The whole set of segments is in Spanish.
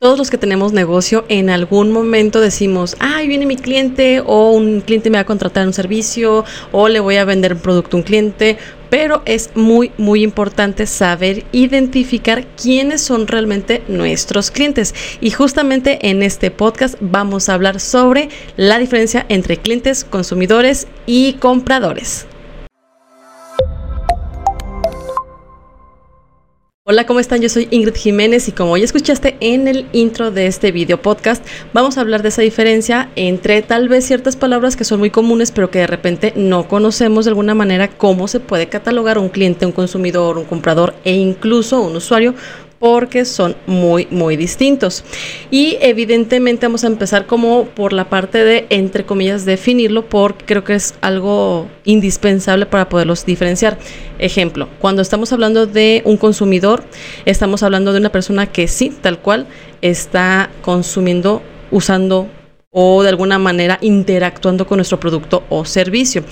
todos los que tenemos negocio en algún momento decimos, ay, viene mi cliente o un cliente me va a contratar un servicio o le voy a vender un producto a un cliente, pero es muy, muy importante saber identificar quiénes son realmente nuestros clientes. Y justamente en este podcast vamos a hablar sobre la diferencia entre clientes, consumidores y compradores. Hola, ¿cómo están? Yo soy Ingrid Jiménez y como ya escuchaste en el intro de este video podcast, vamos a hablar de esa diferencia entre tal vez ciertas palabras que son muy comunes pero que de repente no conocemos de alguna manera cómo se puede catalogar un cliente, un consumidor, un comprador e incluso un usuario porque son muy, muy distintos. Y evidentemente vamos a empezar como por la parte de, entre comillas, definirlo, porque creo que es algo indispensable para poderlos diferenciar. Ejemplo, cuando estamos hablando de un consumidor, estamos hablando de una persona que sí, tal cual, está consumiendo, usando o de alguna manera interactuando con nuestro producto o servicio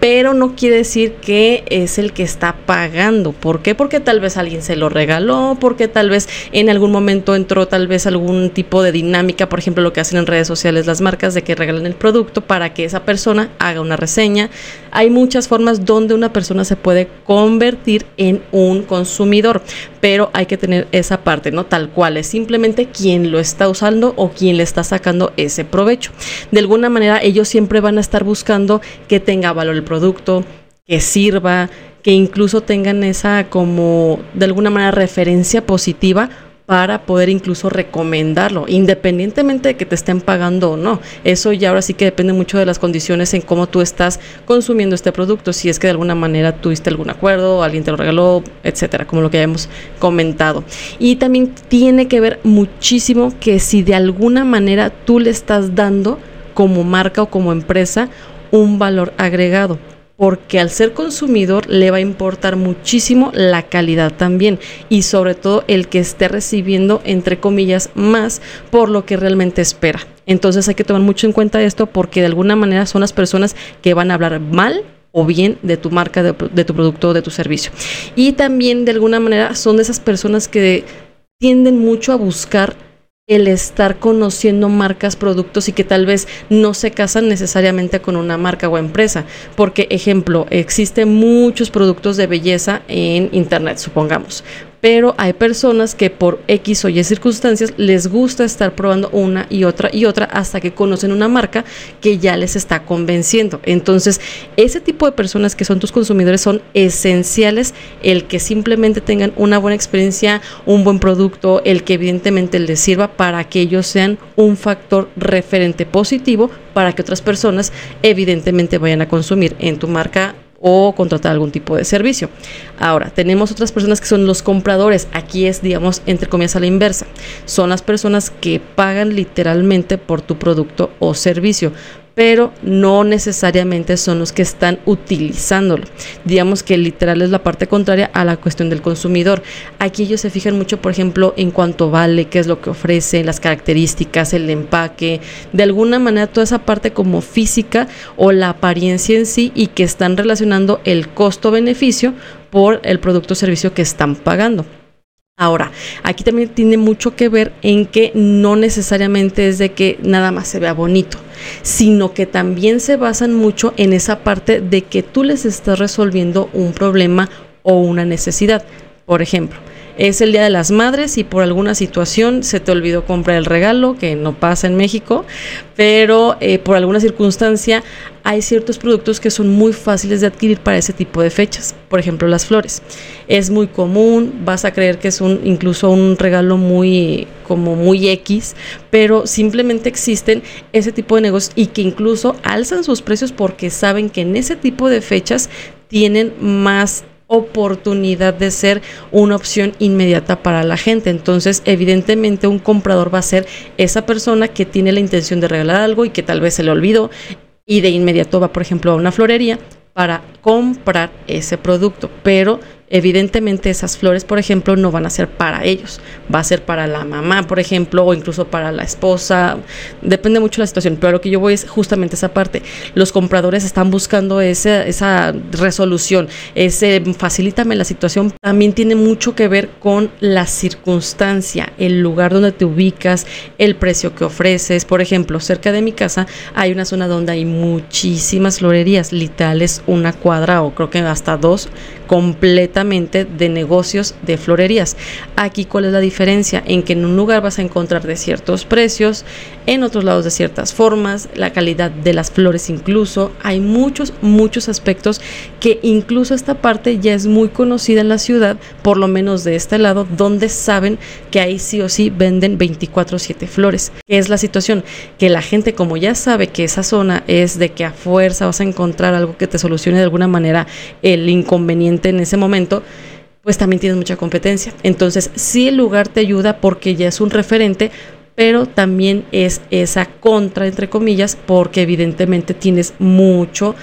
pero no quiere decir que es el que está pagando. ¿Por qué? Porque tal vez alguien se lo regaló, porque tal vez en algún momento entró tal vez algún tipo de dinámica, por ejemplo, lo que hacen en redes sociales las marcas de que regalan el producto para que esa persona haga una reseña. Hay muchas formas donde una persona se puede convertir en un consumidor, pero hay que tener esa parte, ¿no? Tal cual es simplemente quien lo está usando o quien le está sacando ese provecho. De alguna manera ellos siempre van a estar buscando que tenga valor el producto, que sirva, que incluso tengan esa como de alguna manera referencia positiva para poder incluso recomendarlo, independientemente de que te estén pagando o no. Eso ya ahora sí que depende mucho de las condiciones en cómo tú estás consumiendo este producto, si es que de alguna manera tuviste algún acuerdo, alguien te lo regaló, etcétera, como lo que ya comentado. Y también tiene que ver muchísimo que si de alguna manera tú le estás dando como marca o como empresa un valor agregado porque al ser consumidor le va a importar muchísimo la calidad también y sobre todo el que esté recibiendo entre comillas más por lo que realmente espera. Entonces hay que tomar mucho en cuenta esto porque de alguna manera son las personas que van a hablar mal o bien de tu marca, de, tu producto o de tu servicio. Y también de alguna manera son de esas personas que tienden mucho a buscar el estar conociendo marcas, productos y que tal vez no se casan necesariamente con una marca o empresa. Porque, ejemplo, existen muchos productos de belleza en Internet, supongamos pero hay personas que por X o Y circunstancias les gusta estar probando una y otra y otra hasta que conocen una marca que ya les está convenciendo. Entonces, ese tipo de personas que son tus consumidores son esenciales el que simplemente tengan una buena experiencia, un buen producto, el que evidentemente les sirva para que ellos sean un factor referente positivo para que otras personas evidentemente vayan a consumir en tu marca o contratar algún tipo de servicio. Ahora, tenemos otras personas que son los compradores. Aquí es, digamos, entre comillas a la inversa. Son las personas que pagan literalmente por tu producto o servicio pero no necesariamente son los que están utilizándolo. Digamos que literal es la parte contraria a la cuestión del consumidor. Aquí ellos se fijan mucho, por ejemplo, en cuánto vale, qué es lo que ofrece, las características, el empaque, de alguna manera toda esa parte como física o la apariencia en sí y que están relacionando el costo-beneficio por el producto o servicio que están pagando. Ahora, aquí también tiene mucho que ver en que no necesariamente es de que nada más se vea bonito, sino que también se basan mucho en esa parte de que tú les estás resolviendo un problema o una necesidad. Por ejemplo, es el Día de las Madres y por alguna situación se te olvidó comprar el regalo, que no pasa en México, pero eh, por alguna circunstancia hay ciertos productos que son muy fáciles de adquirir para ese tipo de fechas. Por ejemplo, las flores. Es muy común, vas a creer que es un incluso un regalo muy como muy X, pero simplemente existen ese tipo de negocios y que incluso alzan sus precios porque saben que en ese tipo de fechas tienen más oportunidad de ser una opción inmediata para la gente. Entonces, evidentemente, un comprador va a ser esa persona que tiene la intención de regalar algo y que tal vez se le olvidó y de inmediato va, por ejemplo, a una florería para comprar ese producto, pero evidentemente esas flores, por ejemplo, no van a ser para ellos, va a ser para la mamá, por ejemplo, o incluso para la esposa, depende mucho de la situación, pero lo que yo voy es justamente esa parte. Los compradores están buscando esa, resolución, ese facilítame la situación, también tiene mucho que ver con la circunstancia, el lugar donde te ubicas, el precio que ofreces. Por ejemplo, cerca de mi casa hay una zona donde hay muchísimas florerías, literales una cuadra o creo que hasta dos completamente de negocios de florerías. Aquí cuál es la diferencia en que en un lugar vas a encontrar de ciertos precios, en otros lados de ciertas formas, la calidad de las flores incluso, hay muchos muchos aspectos que incluso esta parte ya es muy conocida en la ciudad, por lo menos de este lado, donde saben que ahí sí o sí venden 24/7 flores. ¿Qué es la situación? Que la gente como ya sabe que esa zona es de que a fuerza vas a encontrar algo que te solucione de alguna manera el inconveniente en ese momento, pues también tienes mucha competencia. Entonces, sí el lugar te ayuda porque ya es un referente, pero también es esa contra, entre comillas, porque evidentemente tienes mucho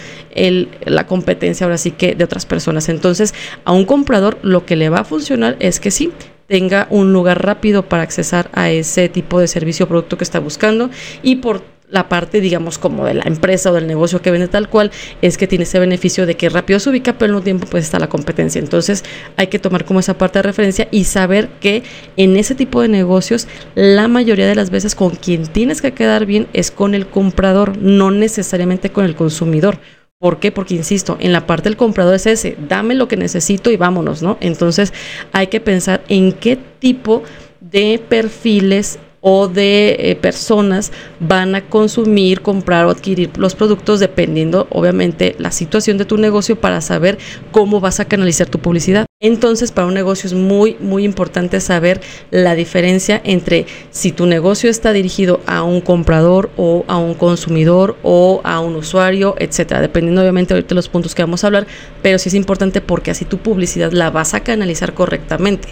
la competencia ahora sí que de otras personas. Entonces, a un comprador lo que le va a funcionar es que sí, tenga un lugar rápido para accesar a ese tipo de servicio o producto que está buscando y por la parte, digamos, como de la empresa o del negocio que vende tal cual, es que tiene ese beneficio de que rápido se ubica, pero al mismo tiempo pues está la competencia. Entonces hay que tomar como esa parte de referencia y saber que en ese tipo de negocios, la mayoría de las veces con quien tienes que quedar bien es con el comprador, no necesariamente con el consumidor. ¿Por qué? Porque, insisto, en la parte del comprador es ese, dame lo que necesito y vámonos, ¿no? Entonces hay que pensar en qué tipo de perfiles o de eh, personas van a consumir, comprar o adquirir los productos dependiendo obviamente la situación de tu negocio para saber cómo vas a canalizar tu publicidad. Entonces, para un negocio es muy, muy importante saber la diferencia entre si tu negocio está dirigido a un comprador o a un consumidor o a un usuario, etcétera, dependiendo obviamente de los puntos que vamos a hablar, pero sí es importante porque así tu publicidad la vas a canalizar correctamente.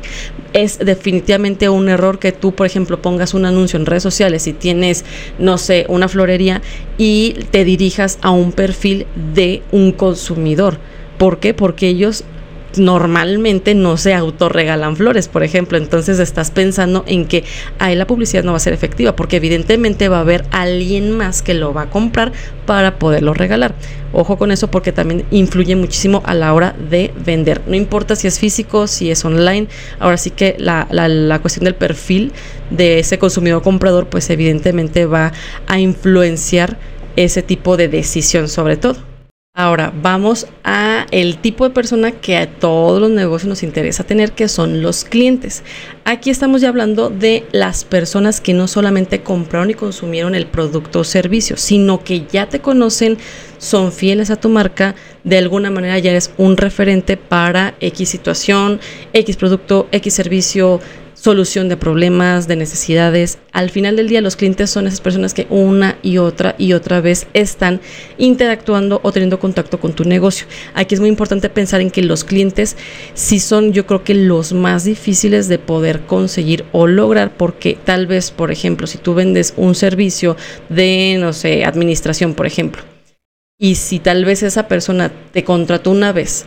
Es definitivamente un error que tú, por ejemplo, pongas un anuncio en redes sociales y tienes, no sé, una florería y te dirijas a un perfil de un consumidor. ¿Por qué? Porque ellos normalmente no se autorregalan flores, por ejemplo. Entonces estás pensando en que ahí la publicidad no va a ser efectiva, porque evidentemente va a haber alguien más que lo va a comprar para poderlo regalar. Ojo con eso porque también influye muchísimo a la hora de vender. No importa si es físico, si es online. Ahora sí que la, la, la cuestión del perfil de ese consumidor comprador, pues evidentemente va a influenciar ese tipo de decisión sobre todo. Ahora vamos a el tipo de persona que a todos los negocios nos interesa tener, que son los clientes. Aquí estamos ya hablando de las personas que no solamente compraron y consumieron el producto o servicio, sino que ya te conocen, son fieles a tu marca, de alguna manera ya eres un referente para X situación, X producto, X servicio, solución de problemas, de necesidades. Al final del día los clientes son esas personas que una y otra y otra vez están interactuando o teniendo contacto con tu negocio. Aquí es muy importante pensar en que los clientes sí son yo creo que los más difíciles de poder conseguir o lograr porque tal vez, por ejemplo, si tú vendes un servicio de, no sé, administración, por ejemplo, y si tal vez esa persona te contrató una vez,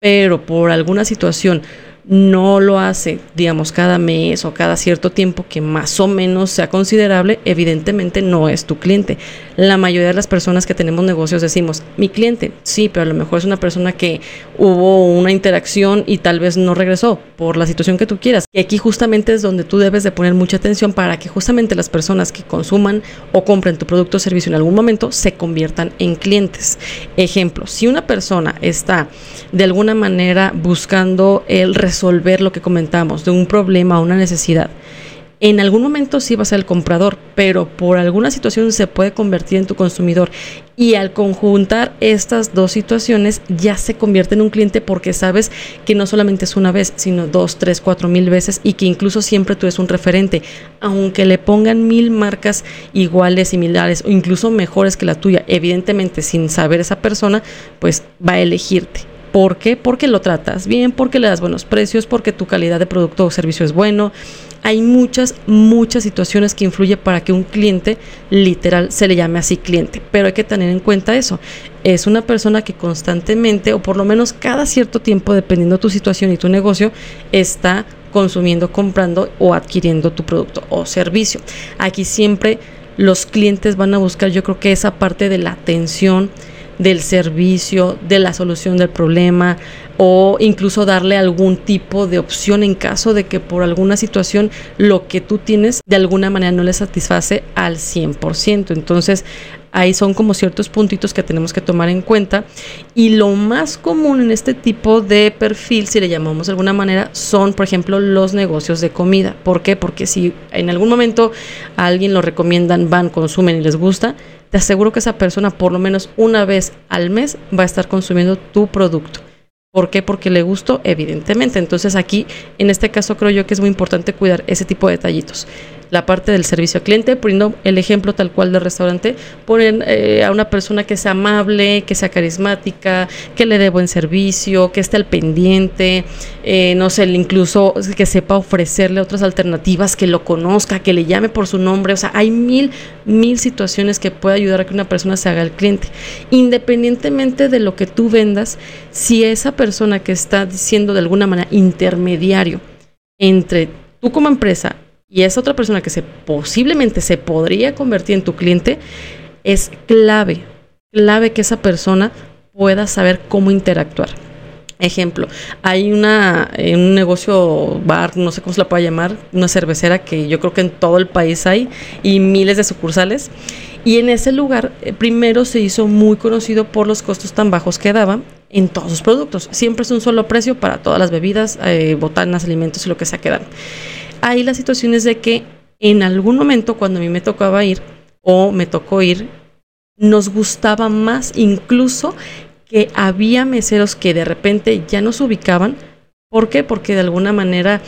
pero por alguna situación no lo hace, digamos, cada mes o cada cierto tiempo que más o menos sea considerable, evidentemente no es tu cliente. La mayoría de las personas que tenemos negocios decimos, mi cliente, sí, pero a lo mejor es una persona que hubo una interacción y tal vez no regresó por la situación que tú quieras. Y aquí justamente es donde tú debes de poner mucha atención para que justamente las personas que consuman o compren tu producto o servicio en algún momento se conviertan en clientes. Ejemplo, si una persona está de alguna manera buscando el resolver lo que comentamos, de un problema o una necesidad. En algún momento sí va a ser el comprador, pero por alguna situación se puede convertir en tu consumidor. Y al conjuntar estas dos situaciones ya se convierte en un cliente porque sabes que no solamente es una vez, sino dos, tres, cuatro mil veces y que incluso siempre tú eres un referente. Aunque le pongan mil marcas iguales, similares o incluso mejores que la tuya, evidentemente sin saber esa persona, pues va a elegirte. ¿Por qué? Porque lo tratas bien, porque le das buenos precios, porque tu calidad de producto o servicio es bueno, hay muchas, muchas situaciones que influyen para que un cliente literal se le llame así cliente. Pero hay que tener en cuenta eso. Es una persona que constantemente, o por lo menos cada cierto tiempo, dependiendo de tu situación y tu negocio, está consumiendo, comprando o adquiriendo tu producto o servicio. Aquí siempre los clientes van a buscar, yo creo que esa parte de la atención, del servicio, de la solución del problema o incluso darle algún tipo de opción en caso de que por alguna situación lo que tú tienes de alguna manera no le satisface al 100%. Entonces ahí son como ciertos puntitos que tenemos que tomar en cuenta y lo más común en este tipo de perfil, si le llamamos de alguna manera, son por ejemplo los negocios de comida. ¿Por qué? Porque si en algún momento a alguien lo recomiendan, van, consumen y les gusta, te aseguro que esa persona por lo menos una vez al mes va a estar consumiendo tu producto. ¿Por qué? Porque le gustó, evidentemente. Entonces aquí, en este caso, creo yo que es muy importante cuidar ese tipo de detallitos la parte del servicio al cliente, poniendo el ejemplo tal cual del restaurante, ponen eh, a una persona que sea amable, que sea carismática, que le dé buen servicio, que esté al pendiente, eh, no sé, incluso que sepa ofrecerle otras alternativas, que lo conozca, que le llame por su nombre, o sea, hay mil, mil situaciones que puede ayudar a que una persona se haga el cliente. Independientemente de lo que tú vendas, si esa persona que está diciendo de alguna manera intermediario entre tú como empresa y esa otra persona que se posiblemente se podría convertir en tu cliente, es clave, clave que esa persona pueda saber cómo interactuar. Ejemplo, hay una, un negocio bar, no sé cómo se la puede llamar, una cervecera que yo creo que en todo el país hay y miles de sucursales. Y en ese lugar eh, primero se hizo muy conocido por los costos tan bajos que daba en todos sus productos. Siempre es un solo precio para todas las bebidas, eh, botanas, alimentos y lo que sea que dan hay las situaciones de que en algún momento cuando a mí me tocaba ir o me tocó ir, nos gustaba más incluso que había meseros que de repente ya nos ubicaban. ¿Por qué? Porque de alguna manera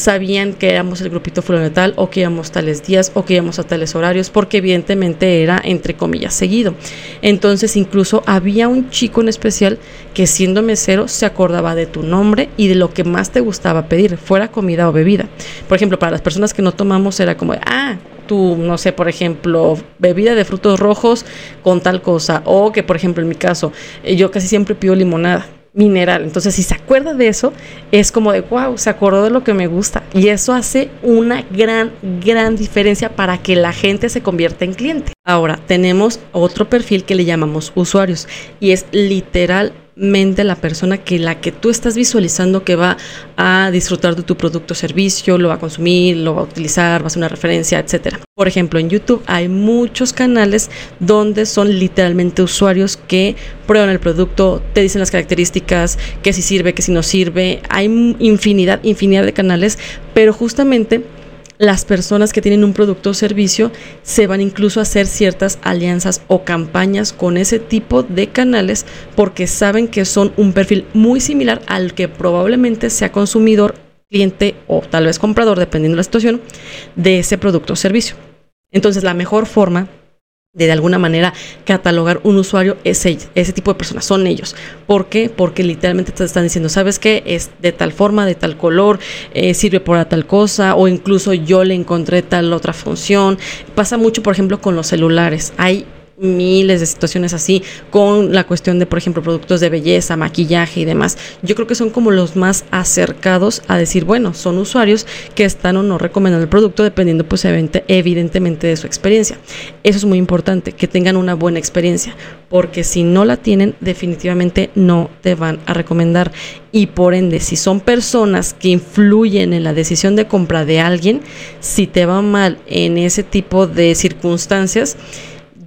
sabían que éramos el grupito fundamental o que íbamos tales días o que íbamos a tales horarios, porque evidentemente era entre comillas seguido. Entonces incluso había un chico en especial que siendo mesero se acordaba de tu nombre y de lo que más te gustaba pedir, fuera comida o bebida. Por ejemplo, para las personas que no tomamos era como, ah, tú, no sé, por ejemplo, bebida de frutos rojos con tal cosa, o que por ejemplo en mi caso, eh, yo casi siempre pido limonada mineral. Entonces, si se acuerda de eso, es como de, wow, se acordó de lo que me gusta. Y eso hace una gran, gran diferencia para que la gente se convierta en cliente. Ahora, tenemos otro perfil que le llamamos usuarios y es literal la persona que la que tú estás visualizando que va a disfrutar de tu producto o servicio, lo va a consumir, lo va a utilizar, va a ser una referencia, etcétera. Por ejemplo, en YouTube hay muchos canales donde son literalmente usuarios que prueban el producto, te dicen las características, que si sirve, que si no sirve. Hay infinidad, infinidad de canales, pero justamente las personas que tienen un producto o servicio se van incluso a hacer ciertas alianzas o campañas con ese tipo de canales porque saben que son un perfil muy similar al que probablemente sea consumidor, cliente o tal vez comprador, dependiendo de la situación, de ese producto o servicio. Entonces la mejor forma de alguna manera catalogar un usuario ese, ese tipo de personas, son ellos. ¿Por qué? Porque literalmente te están diciendo, ¿sabes qué? Es de tal forma, de tal color, eh, sirve para tal cosa, o incluso yo le encontré tal otra función. Pasa mucho, por ejemplo, con los celulares. Hay miles de situaciones así con la cuestión de, por ejemplo, productos de belleza, maquillaje y demás. Yo creo que son como los más acercados a decir, bueno, son usuarios que están o no recomendando el producto dependiendo pues evidentemente de su experiencia. Eso es muy importante, que tengan una buena experiencia, porque si no la tienen, definitivamente no te van a recomendar. Y por ende, si son personas que influyen en la decisión de compra de alguien, si te va mal en ese tipo de circunstancias,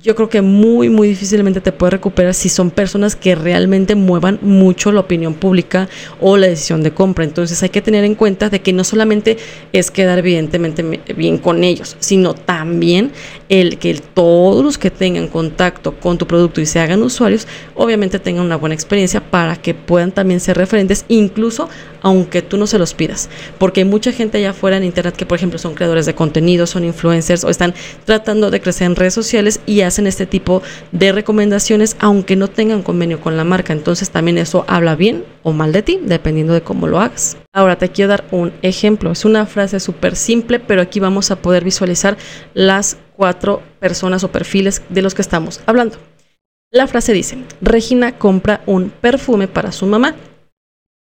yo creo que muy, muy difícilmente te puedes recuperar si son personas que realmente muevan mucho la opinión pública o la decisión de compra. Entonces hay que tener en cuenta de que no solamente es quedar evidentemente bien con ellos, sino también el que todos los que tengan contacto con tu producto y se hagan usuarios, obviamente tengan una buena experiencia para que puedan también ser referentes, incluso aunque tú no se los pidas. Porque hay mucha gente allá afuera en internet que, por ejemplo, son creadores de contenido, son influencers o están tratando de crecer en redes sociales y hacen este tipo de recomendaciones aunque no tengan convenio con la marca. Entonces también eso habla bien o mal de ti, dependiendo de cómo lo hagas. Ahora te quiero dar un ejemplo. Es una frase súper simple, pero aquí vamos a poder visualizar las cuatro personas o perfiles de los que estamos hablando. La frase dice, Regina compra un perfume para su mamá.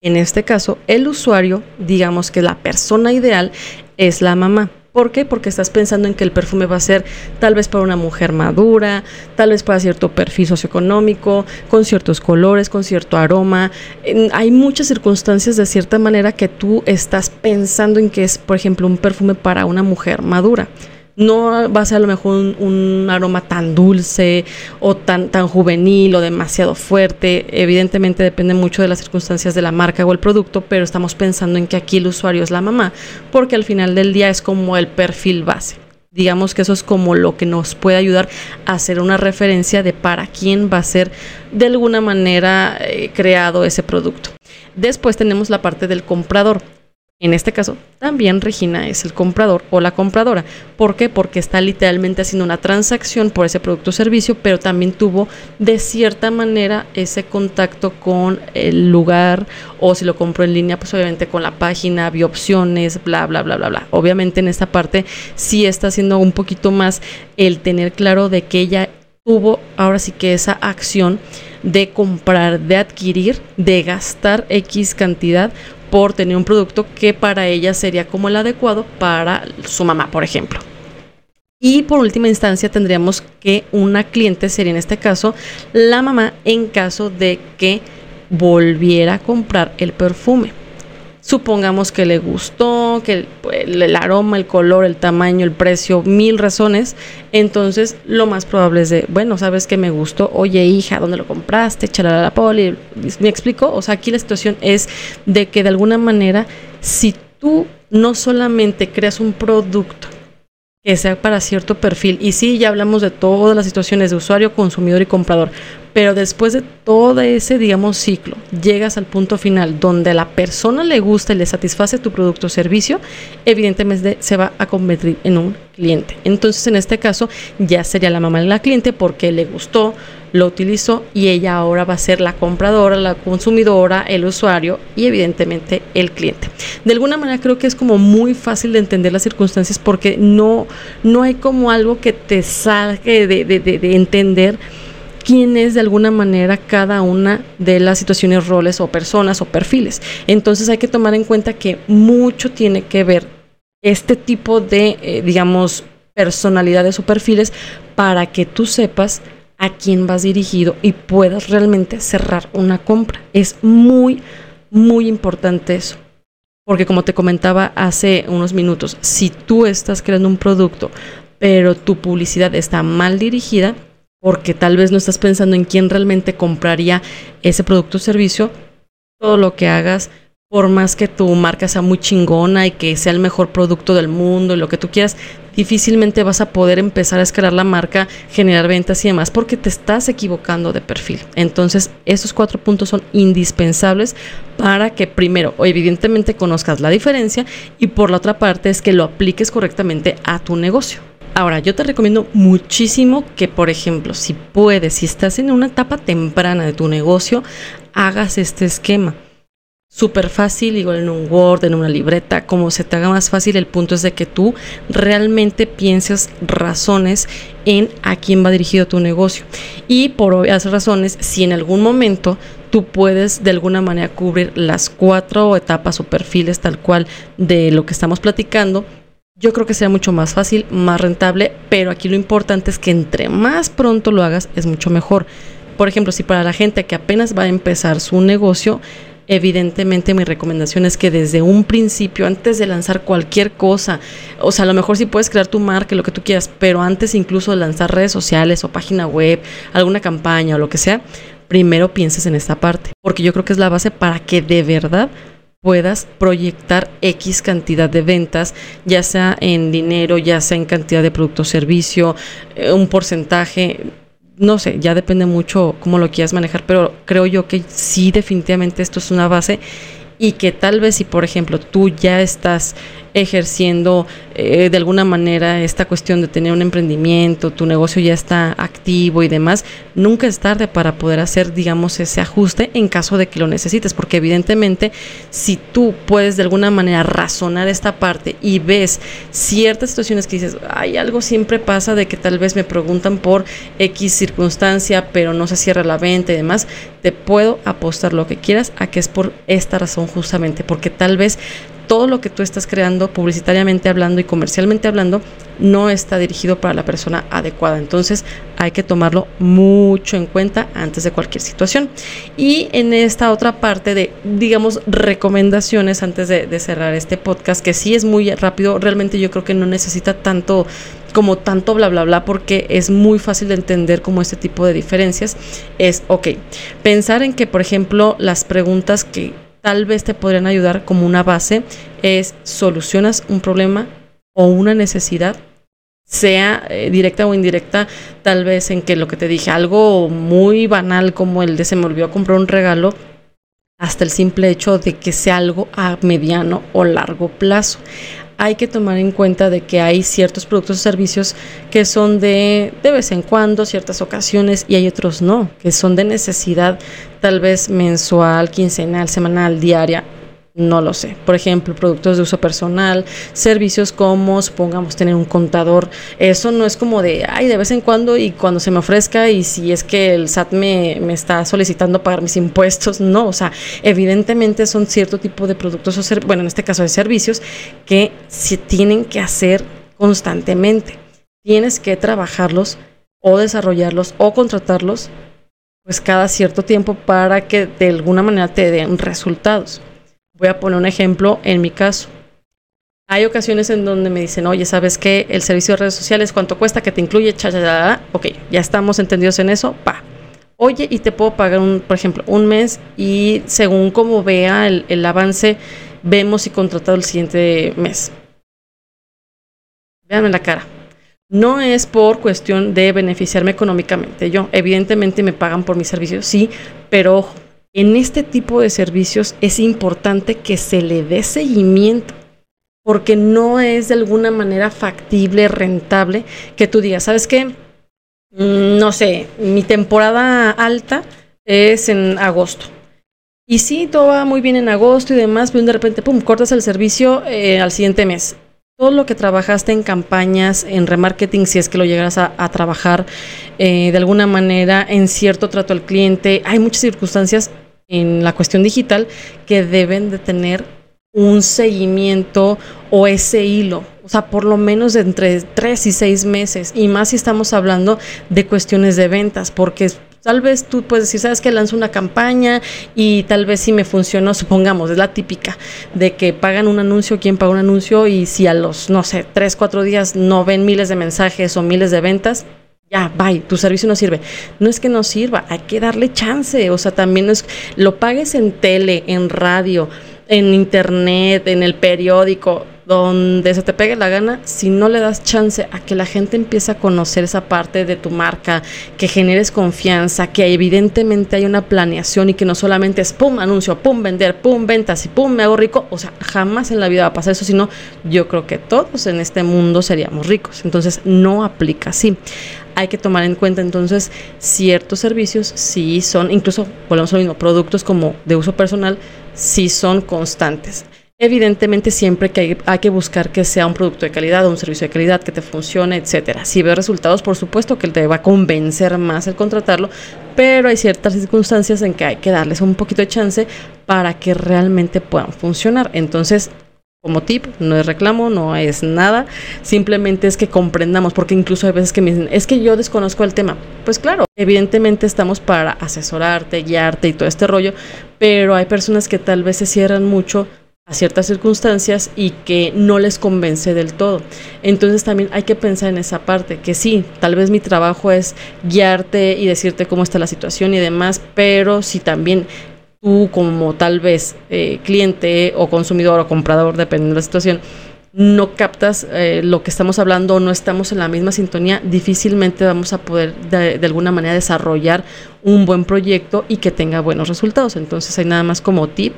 En este caso, el usuario, digamos que la persona ideal es la mamá. ¿Por qué? Porque estás pensando en que el perfume va a ser tal vez para una mujer madura, tal vez para cierto perfil socioeconómico, con ciertos colores, con cierto aroma. hay muchas circunstancias de cierta manera que tú estás pensando en que es, por ejemplo, un perfume para una mujer madura no va a ser a lo mejor un, aroma tan dulce o tan, tan juvenil o demasiado fuerte. Evidentemente depende mucho de las circunstancias de la marca o el producto, pero estamos pensando en que aquí el usuario es la mamá, porque al final del día es como el perfil base. Digamos que eso es como lo que nos puede ayudar a hacer una referencia de para quién va a ser de alguna manera eh, creado ese producto. Después tenemos la parte del comprador. En este caso, también Regina es el comprador o la compradora. ¿Por qué? Porque está literalmente haciendo una transacción por ese producto o servicio, pero también tuvo de cierta manera ese contacto con el lugar o si lo compró en línea, pues obviamente con la página, vio opciones, bla, bla, bla, bla, bla. Obviamente en esta parte sí está haciendo un poquito más el tener claro de que ella tuvo ahora sí que esa acción de comprar, de adquirir, de gastar X cantidad por tener un producto que para ella sería como el adecuado para su mamá, por ejemplo. Y por última instancia tendríamos que una cliente sería en este caso la mamá en caso de que volviera a comprar el perfume supongamos que le gustó, que el, aroma, el color, el tamaño, el precio, mil razones, entonces lo más probable es de, bueno, sabes que me gustó, oye hija, ¿dónde lo compraste? Echala la poli, ¿me explico? O sea, aquí la situación es de que de alguna manera, si tú no solamente creas un producto, que sea para cierto perfil. Y sí, ya hablamos de todas las situaciones de usuario, consumidor y comprador, pero después de todo ese, digamos, ciclo, llegas al punto final donde a la persona le gusta y le satisface tu producto o servicio, evidentemente se va a convertir en un cliente. Entonces, en este caso, ya sería la mamá de la cliente porque le gustó, lo utilizó y ella ahora va a ser la compradora, la consumidora, el usuario y evidentemente el cliente. De alguna manera creo que es como muy fácil de entender las circunstancias porque no, no hay como algo que te salga de, de, de entender quién es de alguna manera cada una de las situaciones, roles o personas o perfiles. Entonces hay que tomar en cuenta que mucho tiene que ver este tipo de, eh, digamos, personalidades o perfiles para que tú sepas a quién vas dirigido y puedas realmente cerrar una compra. Es muy, muy importante eso. Porque como te comentaba hace unos minutos, si tú estás creando un producto, pero tu publicidad está mal dirigida, porque tal vez no estás pensando en quién realmente compraría ese producto o servicio, todo lo que hagas, por más que tu marca sea muy chingona y que sea el mejor producto del mundo y lo que tú quieras, difícilmente vas a poder empezar a escalar la marca, generar ventas y demás, porque te estás equivocando de perfil. Entonces, esos cuatro puntos son indispensables para que primero, evidentemente, conozcas la diferencia y por la otra parte es que lo apliques correctamente a tu negocio. Ahora, yo te recomiendo muchísimo que, por ejemplo, si puedes, si estás en una etapa temprana de tu negocio, hagas este esquema. Súper fácil, igual en un Word, en una libreta, como se te haga más fácil. El punto es de que tú realmente pienses razones en a quién va dirigido tu negocio. Y por obvias razones, si en algún momento tú puedes de alguna manera cubrir las cuatro etapas o perfiles tal cual de lo que estamos platicando, yo creo que sea mucho más fácil, más rentable, pero aquí lo importante es que entre más pronto lo hagas es mucho mejor. Por ejemplo, si para la gente que apenas va a empezar su negocio, evidentemente mi recomendación es que desde un principio, antes de lanzar cualquier cosa, o sea, a lo mejor sí puedes crear tu marca, lo que tú quieras, pero antes incluso de lanzar redes sociales o página web, alguna campaña o lo que sea, primero pienses en esta parte, porque yo creo que es la base para que de verdad puedas proyectar X cantidad de ventas, ya sea en dinero, ya sea en cantidad de producto o servicio, eh, un porcentaje, no sé, ya depende mucho cómo lo quieras manejar, pero creo yo que sí definitivamente esto es una base y que tal vez si por ejemplo tú ya estás ejerciendo eh, de alguna manera esta cuestión de tener un emprendimiento, tu negocio ya está activo y demás, nunca es tarde para poder hacer, digamos, ese ajuste en caso de que lo necesites, porque evidentemente si tú puedes de alguna manera razonar esta parte y ves ciertas situaciones que dices, hay algo siempre pasa de que tal vez me preguntan por X circunstancia, pero no se cierra la venta y demás, te puedo apostar lo que quieras a que es por esta razón justamente, porque tal vez todo lo que tú estás creando publicitariamente hablando y comercialmente hablando no está dirigido para la persona adecuada. Entonces hay que tomarlo mucho en cuenta antes de cualquier situación. Y en esta otra parte de, digamos, recomendaciones antes de, cerrar este podcast, que sí es muy rápido, realmente yo creo que no necesita tanto como tanto bla bla bla porque es muy fácil de entender como este tipo de diferencias es ok pensar en que por ejemplo las preguntas que tal vez te podrían ayudar como una base es solucionas un problema o una necesidad sea eh, directa o indirecta, tal vez en que lo que te dije, algo muy banal como el de se me olvidó comprar un regalo, hasta el simple hecho de que sea algo a mediano o largo plazo. Hay que tomar en cuenta de que hay ciertos productos o servicios que son de de vez en cuando, ciertas ocasiones, y hay otros no, que son de necesidad tal vez mensual, quincenal, semanal, diaria no lo sé. Por ejemplo, productos de uso personal, servicios como, supongamos, tener un contador. Eso no es como de, ay, de vez en cuando y cuando se me ofrezca y si es que el SAT me, me está solicitando pagar mis impuestos. No, o sea, evidentemente son cierto tipo de productos o, ser, bueno, en este caso de servicios, que se tienen que hacer constantemente. Tienes que trabajarlos o desarrollarlos o contratarlos pues cada cierto tiempo para que de alguna manera te den resultados. Voy a poner un ejemplo en mi caso. Hay ocasiones en donde me dicen, oye, ¿sabes qué? El servicio de redes sociales, ¿cuánto cuesta? que te incluye? Cha, cha, cha, Ok, ya estamos entendidos en eso. Pa. Oye, y te puedo pagar, un, por ejemplo, un mes y según como vea el, avance, vemos si contratado el siguiente mes. Véanme la cara. No es por cuestión de beneficiarme económicamente. Yo, evidentemente, me pagan por mis servicios, sí, pero ojo, en este tipo de servicios es importante que se le dé seguimiento, porque no es de alguna manera factible, rentable, que tú digas, ¿sabes qué? Mm, no sé, mi temporada alta es en agosto. Y sí, todo va muy bien en agosto y demás, pero de repente, pum, cortas el servicio eh, al siguiente mes. Todo lo que trabajaste en campañas, en remarketing, si es que lo llegas a, a trabajar eh, de alguna manera en cierto trato al cliente, hay muchas circunstancias en la cuestión digital que deben de tener un seguimiento o ese hilo, o sea, por lo menos entre tres y seis meses, y más si estamos hablando de cuestiones de ventas, porque tal vez tú puedes decir, sabes que lanzo una campaña y tal vez si me funcionó, supongamos, es la típica de que pagan un anuncio, quien paga un anuncio y si a los, no sé, tres, cuatro días no ven miles de mensajes o miles de ventas, ya, bye, tu servicio no sirve. No es que no sirva, hay que darle chance. O sea, también es, lo pagues en tele, en radio, en internet, en el periódico, donde se te pegue la gana, si no le das chance a que la gente empiece a conocer esa parte de tu marca, que generes confianza, que evidentemente hay una planeación y que no solamente es pum, anuncio, pum, vender, pum, ventas y pum, me hago rico, o sea, jamás en la vida va a pasar eso, sino yo creo que todos en este mundo seríamos ricos. Entonces, no aplica así hay que tomar en cuenta entonces ciertos servicios si son, incluso volvemos a lo mismo, productos como de uso personal, si son constantes. Evidentemente siempre que hay, hay, que buscar que sea un producto de calidad un servicio de calidad que te funcione, etcétera. Si ve resultados, por supuesto que te va a convencer más el contratarlo, pero hay ciertas circunstancias en que hay que darles un poquito de chance para que realmente puedan funcionar. Entonces, como tip, no es reclamo, no es nada, simplemente es que comprendamos, porque incluso hay veces que me dicen, es que yo desconozco el tema. Pues claro, evidentemente estamos para asesorarte, guiarte y todo este rollo, pero hay personas que tal vez se cierran mucho a ciertas circunstancias y que no les convence del todo. Entonces también hay que pensar en esa parte, que sí, tal vez mi trabajo es guiarte y decirte cómo está la situación y demás, pero si también tú como tal vez eh, cliente o consumidor o comprador, dependiendo de la situación, no captas eh, lo que estamos hablando o no estamos en la misma sintonía, difícilmente vamos a poder de, de, alguna manera desarrollar un buen proyecto y que tenga buenos resultados. Entonces hay nada más como tip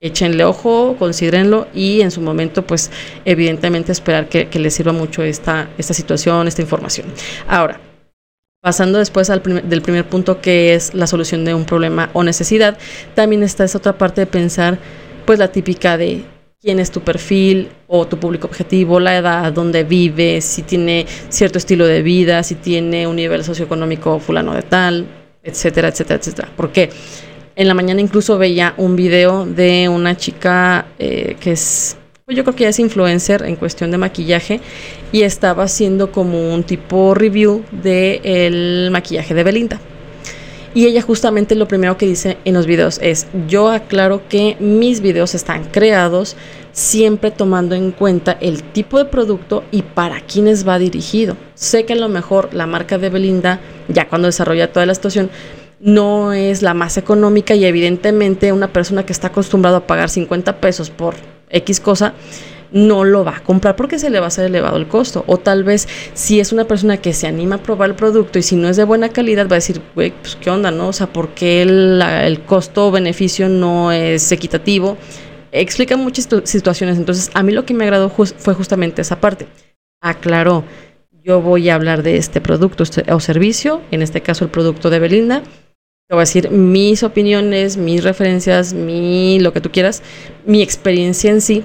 échenle ojo, considérenlo y en su momento, pues evidentemente esperar que, les sirva mucho esta, esta situación, esta información. Ahora, Pasando después al del primer punto que es la solución de un problema o necesidad, también está esa otra parte de pensar, pues la típica de quién es tu perfil o tu público objetivo, la edad, dónde vive, si tiene cierto estilo de vida, si tiene un nivel socioeconómico fulano de tal, etcétera, etcétera, etcétera. Porque en la mañana incluso veía un video de una chica eh, que es pues yo creo que ya es influencer en cuestión de maquillaje y estaba haciendo como un tipo review del el maquillaje de Belinda. Y ella justamente lo primero que dice en los videos es, yo aclaro que mis videos están creados siempre tomando en cuenta el tipo de producto y para quiénes va dirigido. Sé que a lo mejor la marca de Belinda, ya cuando desarrolla toda la situación, no es la más económica y evidentemente una persona que está acostumbrado a pagar 50 pesos por X cosa, no lo va a comprar porque se le va a ser elevado el costo. O tal vez si es una persona que se anima a probar el producto y si no es de buena calidad va a decir, güey, pues qué onda, ¿no? O sea, ¿por qué el, el costo-beneficio no es equitativo? Explica muchas situaciones. Entonces, a mí lo que me agradó fue justamente esa parte. Aclaró, yo voy a hablar de este producto este, o servicio, en este caso el producto de Belinda te voy a decir mis opiniones, mis referencias, mi lo que tú quieras, mi experiencia en sí,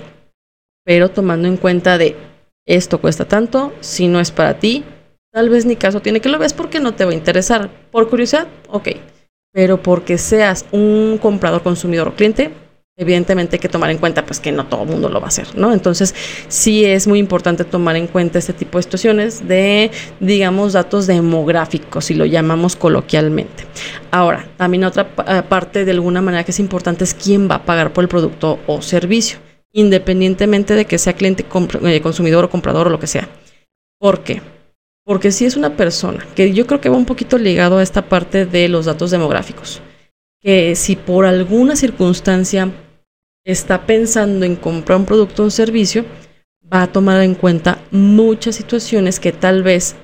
pero tomando en cuenta de esto cuesta tanto, si no es para ti, tal vez ni caso tiene que lo veas porque no te va a interesar. Por curiosidad, ok. Pero porque seas un comprador, consumidor o cliente, evidentemente hay que tomar en cuenta pues que no todo el mundo lo va a hacer, ¿no? Entonces sí es muy importante tomar en cuenta este tipo de situaciones de, digamos, datos demográficos, si lo llamamos coloquialmente. Ahora, también otra eh, parte de alguna manera que es importante es quién va a pagar por el producto o servicio, independientemente de que sea cliente, eh, consumidor o comprador o lo que sea. ¿Por qué? Porque si es una persona, que yo creo que va un poquito ligado a esta parte de los datos demográficos, que si por alguna circunstancia está pensando en comprar un producto o un servicio, va a tomar en cuenta muchas situaciones que tal vez,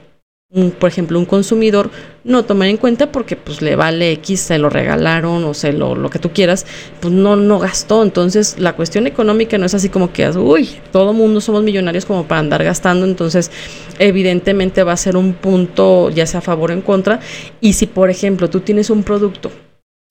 por ejemplo, un consumidor no toma en cuenta porque pues le vale X, se lo regalaron o se lo, lo que tú quieras, pues no, no gastó. Entonces la cuestión económica no es así como que, uy, todo mundo somos millonarios como para andar gastando, entonces evidentemente va a ser un punto ya sea a favor o en contra. Y si, por ejemplo, tú tienes un producto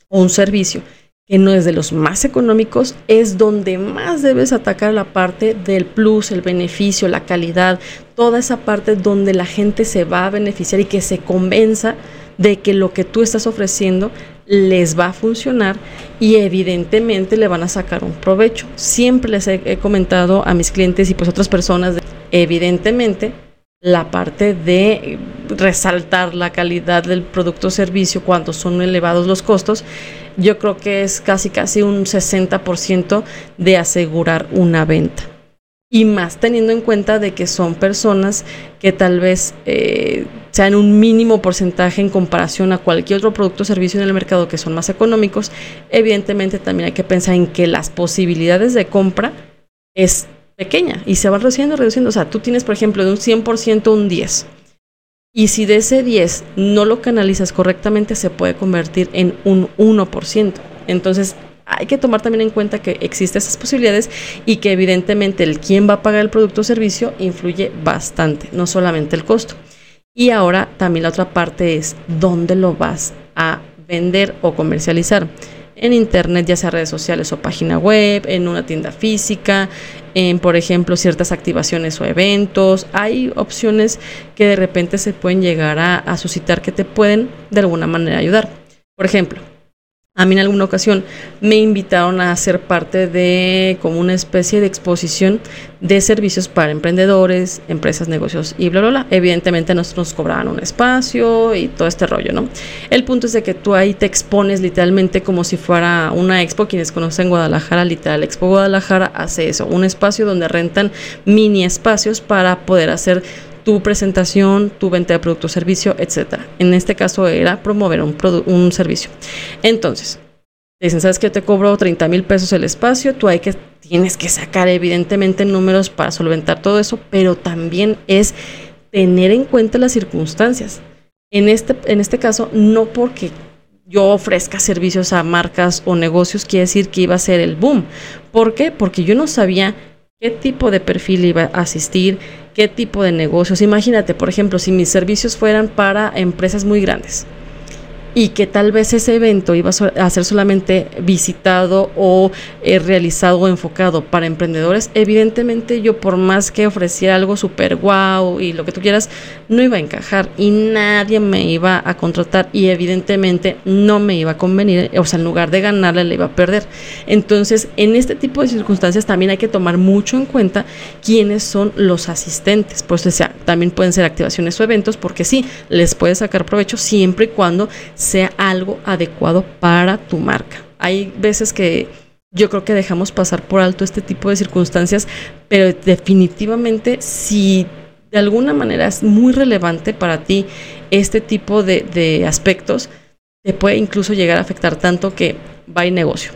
o un servicio que no es de los más económicos, es donde más debes atacar la parte del plus, el beneficio, la calidad, toda esa parte donde la gente se va a beneficiar y que se convenza de que lo que tú estás ofreciendo les va a funcionar y evidentemente le van a sacar un provecho. Siempre les he, comentado a mis clientes y pues otras personas, evidentemente, la parte de resaltar la calidad del producto o servicio cuando son elevados los costos, yo creo que es casi casi un 60% de asegurar una venta. Y más teniendo en cuenta de que son personas que tal vez eh, sean un mínimo porcentaje en comparación a cualquier otro producto o servicio en el mercado que son más económicos, evidentemente también hay que pensar en que las posibilidades de compra es pequeña y se va reduciendo, reduciendo. O sea, tú tienes, por ejemplo, de un 100% un 10. Y si de ese 10 no lo canalizas correctamente, se puede convertir en un 1%. Entonces, hay que tomar también en cuenta que existen esas posibilidades y que evidentemente el quién va a pagar el producto o servicio influye bastante, no solamente el costo. Y ahora también la otra parte es dónde lo vas a vender o comercializar en internet, ya sea redes sociales o página web, en una tienda física, en, por ejemplo, ciertas activaciones o eventos. Hay opciones que de repente se pueden llegar a, suscitar que te pueden de alguna manera ayudar. Por ejemplo, a mí en alguna ocasión me invitaron a ser parte de como una especie de exposición de servicios para emprendedores, empresas, negocios y bla, bla, bla. Evidentemente nosotros nos cobraban un espacio y todo este rollo, ¿no? El punto es de que tú ahí te expones literalmente como si fuera una expo. Quienes conocen Guadalajara, literal, Expo Guadalajara hace eso, un espacio donde rentan mini espacios para poder hacer tu presentación, tu venta de producto o servicio, etcétera. En este caso era promover un, un servicio. Entonces, dicen, ¿sabes que te cobro 30 mil pesos el espacio? Tú hay que, tienes que sacar evidentemente números para solventar todo eso, pero también es tener en cuenta las circunstancias. En este, en este caso, no porque yo ofrezca servicios a marcas o negocios, quiere decir que iba a ser el boom. ¿Por qué? Porque yo no sabía qué tipo de perfil iba a asistir, qué tipo de negocios. Imagínate, por ejemplo, si mis servicios fueran para empresas muy grandes y que tal vez ese evento iba a ser solamente visitado o eh, realizado o enfocado para emprendedores, evidentemente yo por más que ofreciera algo súper guau y lo que tú quieras, no iba a encajar y nadie me iba a contratar y evidentemente no me iba a convenir, o sea, en lugar de ganarle le iba a perder. Entonces, en este tipo de circunstancias también hay que tomar mucho en cuenta quiénes son los asistentes, pues o sea, también pueden ser activaciones o eventos porque sí, les puedes sacar provecho siempre y cuando sea algo adecuado para tu marca. Hay veces que yo creo que dejamos pasar por alto este tipo de circunstancias, pero definitivamente si de alguna manera es muy relevante para ti este tipo de, aspectos, te puede incluso llegar a afectar tanto que va en negocio.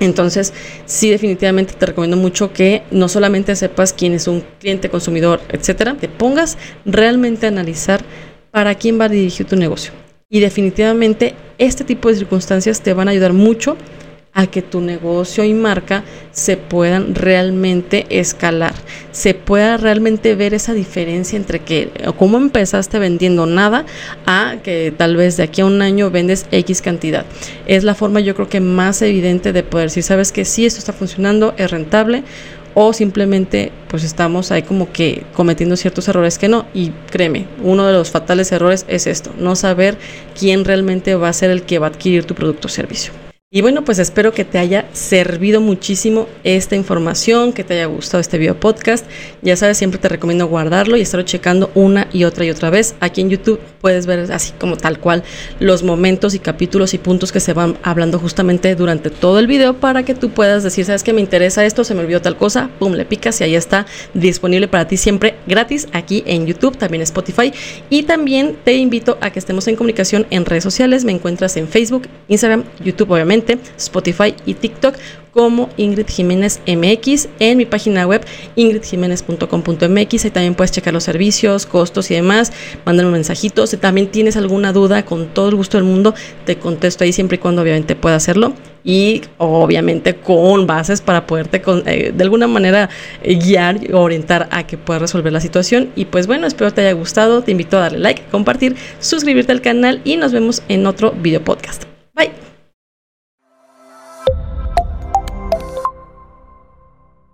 Entonces, sí, definitivamente te recomiendo mucho que no solamente sepas quién es un cliente, consumidor, etcétera, te pongas realmente a analizar para quién va a dirigir tu negocio. Y definitivamente este tipo de circunstancias te van a ayudar mucho a que tu negocio y marca se puedan realmente escalar, se pueda realmente ver esa diferencia entre que cómo empezaste vendiendo nada a que tal vez de aquí a un año vendes X cantidad. Es la forma yo creo que más evidente de poder decir, sabes que sí, esto está funcionando, es rentable o simplemente pues estamos ahí como que cometiendo ciertos errores que no y créeme, uno de los fatales errores es esto, no saber quién realmente va a ser el que va a adquirir tu producto o servicio. Y bueno, pues espero que te haya servido muchísimo esta información, que te haya gustado este video podcast. Ya sabes, siempre te recomiendo guardarlo y estarlo checando una y otra y otra vez. Aquí en YouTube puedes ver así como tal cual los momentos y capítulos y puntos que se van hablando justamente durante todo el video para que tú puedas decir, sabes que me interesa esto, se me olvidó tal cosa, pum, le picas y ahí está disponible para ti siempre gratis aquí en YouTube, también Spotify. Y también te invito a que estemos en comunicación en redes sociales. Me encuentras en Facebook, Instagram, YouTube, obviamente Spotify y TikTok como Ingrid Jiménez MX en mi página web ingridjiménez.com.mx. Ahí también puedes checar los servicios, costos y demás. Mándame un mensajito. Si también tienes alguna duda, con todo el gusto del mundo, te contesto ahí siempre y cuando obviamente pueda hacerlo. Y obviamente con bases para poderte eh, de alguna manera eh, guiar y orientar a que puedas resolver la situación. Y pues bueno, espero te haya gustado. Te invito a darle like, compartir, suscribirte al canal y nos vemos en otro video podcast. Bye.